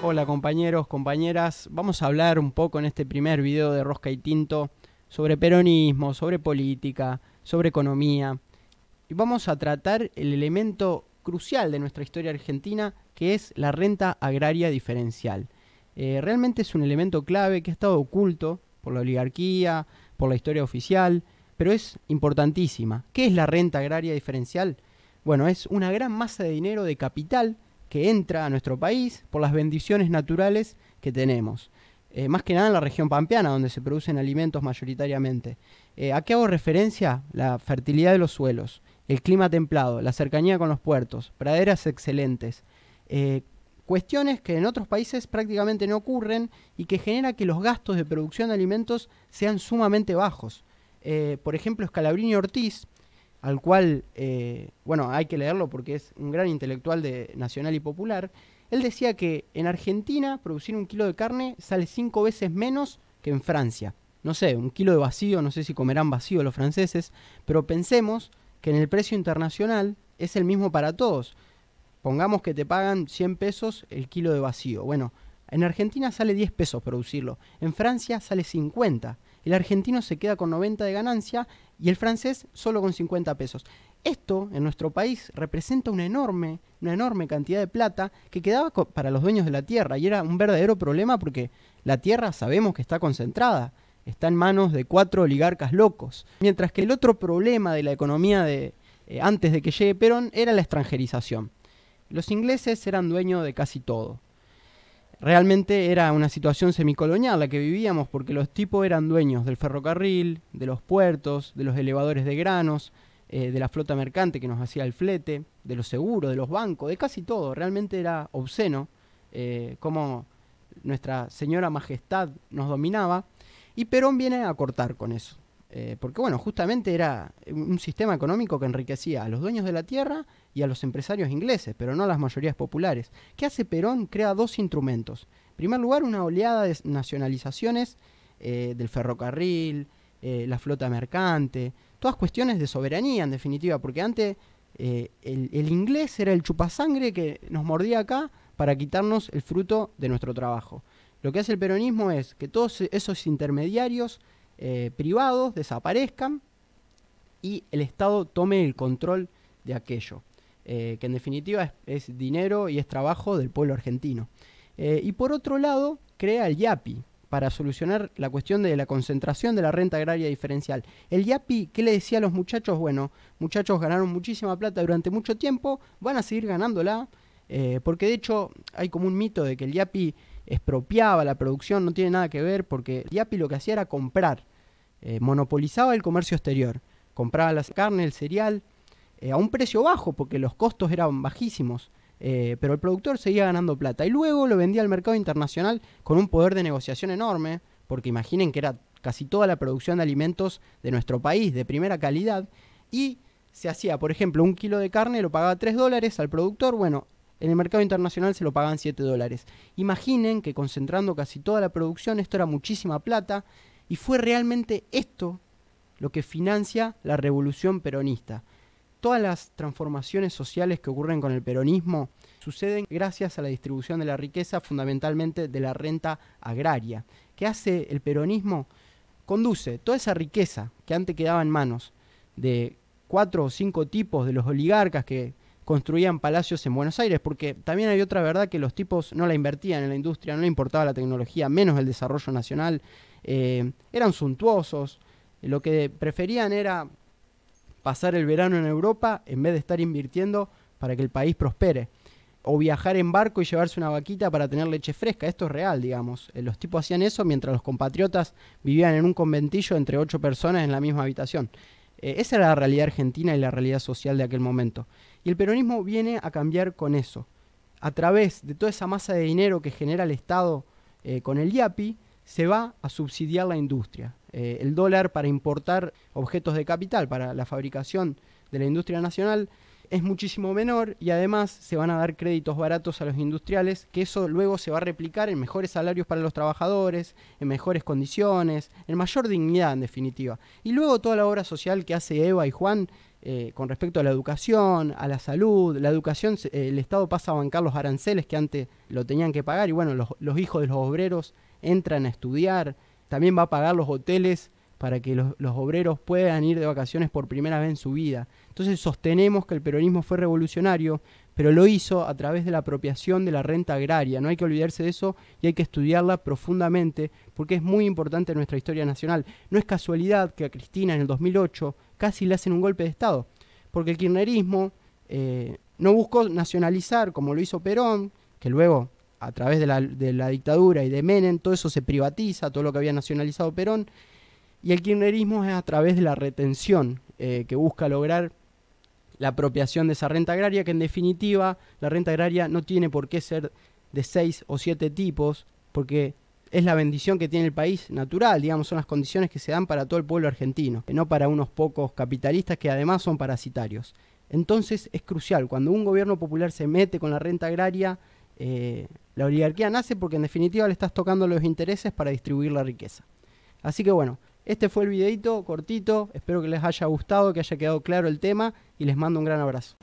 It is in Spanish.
Hola compañeros, compañeras, vamos a hablar un poco en este primer video de Rosca y Tinto sobre peronismo, sobre política, sobre economía y vamos a tratar el elemento crucial de nuestra historia argentina que es la renta agraria diferencial. Eh, realmente es un elemento clave que ha estado oculto por la oligarquía, por la historia oficial, pero es importantísima. ¿Qué es la renta agraria diferencial? Bueno, es una gran masa de dinero de capital que entra a nuestro país por las bendiciones naturales que tenemos. Eh, más que nada en la región pampeana, donde se producen alimentos mayoritariamente. Eh, ¿A qué hago referencia? La fertilidad de los suelos, el clima templado, la cercanía con los puertos, praderas excelentes. Eh, cuestiones que en otros países prácticamente no ocurren y que genera que los gastos de producción de alimentos sean sumamente bajos. Por ejemplo, Scalabrini Ortiz, al cual, eh, bueno, hay que leerlo porque es un gran intelectual de nacional y popular, él decía que en Argentina producir un kilo de carne sale cinco veces menos que en Francia. No sé, un kilo de vacío, no sé si comerán vacío los franceses, pero pensemos que en el precio internacional es el mismo para todos. Pongamos que te pagan 100 pesos el kilo de vacío. Bueno, en Argentina sale 10 pesos producirlo, en Francia sale 50 el argentino se queda con 90 de ganancia y el francés solo con 50 pesos. Esto en nuestro país representa una enorme, una enorme cantidad de plata que quedaba para los dueños de la tierra y era un verdadero problema porque la tierra sabemos que está concentrada, está en manos de cuatro oligarcas locos. Mientras que el otro problema de la economía de, eh, antes de que llegue Perón era la extranjerización. Los ingleses eran dueños de casi todo realmente era una situación semicolonial la que vivíamos porque los tipos eran dueños del ferrocarril, de los puertos, de los elevadores de granos, eh, de la flota mercante que nos hacía el flete, de los seguros, de los bancos, de casi todo. Realmente era obsceno eh, cómo nuestra señora majestad nos dominaba y Perón viene a cortar con eso. Eh, porque bueno, justamente era un sistema económico que enriquecía a los dueños de la tierra y a los empresarios ingleses, pero no a las mayorías populares. ¿Qué hace Perón? Crea dos instrumentos. En primer lugar, una oleada de nacionalizaciones eh, del ferrocarril, eh, la flota mercante, todas cuestiones de soberanía en definitiva, porque antes el, el inglés era el chupasangre que nos mordía acá para quitarnos el fruto de nuestro trabajo. Lo que hace el peronismo es que todos esos intermediarios eh, privados desaparezcan y el Estado tome el control de aquello, eh, que en definitiva es, dinero y es trabajo del pueblo argentino. Eh, y por otro lado, crea el YAPI para solucionar la cuestión de la concentración de la renta agraria diferencial. El YAPI, ¿qué le decía a los muchachos? Bueno, muchachos ganaron muchísima plata durante mucho tiempo, van a seguir ganándola, porque de hecho hay como un mito de que el YAPI expropiaba la producción, no tiene nada que ver, porque el YAPI lo que hacía era comprar eh, monopolizaba el comercio exterior, compraba la carne, el cereal, eh, a un precio bajo, porque los costos eran bajísimos, eh, pero el productor seguía ganando plata. Y luego lo vendía al mercado internacional con un poder de negociación enorme, porque imaginen que era casi toda la producción de alimentos de nuestro país, de primera calidad, y se hacía, por ejemplo, un kilo de carne lo pagaba 3 dólares al productor, bueno, en el mercado internacional se lo pagaban 7 dólares. Imaginen que concentrando casi toda la producción, esto era muchísima plata, y fue realmente esto lo que financia la revolución peronista. Todas las transformaciones sociales que ocurren con el peronismo suceden gracias a la distribución de la riqueza, fundamentalmente de la renta agraria. ¿Qué hace el peronismo? Conduce toda esa riqueza que antes quedaba en manos de cuatro o cinco tipos de los oligarcas que construían palacios en Buenos Aires, porque también hay otra verdad que los tipos no la invertían en la industria, no le importaba la tecnología, menos el desarrollo nacional, eh, eran suntuosos, lo que preferían era pasar el verano en Europa en vez de estar invirtiendo para que el país prospere. O viajar en barco y llevarse una vaquita para tener leche fresca. Esto es real, digamos. Eh, los tipos hacían eso mientras los compatriotas vivían en un conventillo entre ocho personas en la misma habitación. Eh, esa era la realidad argentina y la realidad social de aquel momento. Y el peronismo viene a cambiar con eso. A través de toda esa masa de dinero que genera el Estado con el IAPI, se va a subsidiar la industria. Eh, el dólar para importar objetos de capital, para la fabricación de la industria nacional, es muchísimo menor y además se van a dar créditos baratos a los industriales, que eso luego se va a replicar en mejores salarios para los trabajadores, en mejores condiciones, en mayor dignidad en definitiva. Y luego toda la obra social que hace Eva y Juan eh, con respecto a la educación, a la salud. La educación, eh, el Estado pasa a bancar los aranceles que antes lo tenían que pagar y bueno, los, hijos de los obreros entran a estudiar. También va a pagar los hoteles para que los, los, obreros puedan ir de vacaciones por primera vez en su vida. Entonces sostenemos que el peronismo fue revolucionario, pero lo hizo a través de la apropiación de la renta agraria. No hay que olvidarse de eso y hay que estudiarla profundamente porque es muy importante en nuestra historia nacional. No es casualidad que a Cristina en el 2008 casi le hacen un golpe de Estado, porque el kirchnerismo eh, no buscó nacionalizar como lo hizo Perón, que luego a través de la, dictadura y de Menem, todo eso se privatiza, todo lo que había nacionalizado Perón, y el kirchnerismo es a través de la retención eh, que busca lograr la apropiación de esa renta agraria, que en definitiva la renta agraria no tiene por qué ser de seis o siete tipos, porque es la bendición que tiene el país natural, digamos, son las condiciones que se dan para todo el pueblo argentino, no para unos pocos capitalistas que además son parasitarios. Entonces es crucial, cuando un gobierno popular se mete con la renta agraria, eh, la oligarquía nace porque en definitiva le estás tocando los intereses para distribuir la riqueza. Así que bueno, este fue el videito cortito, espero que les haya gustado, que haya quedado claro el tema y les mando un gran abrazo.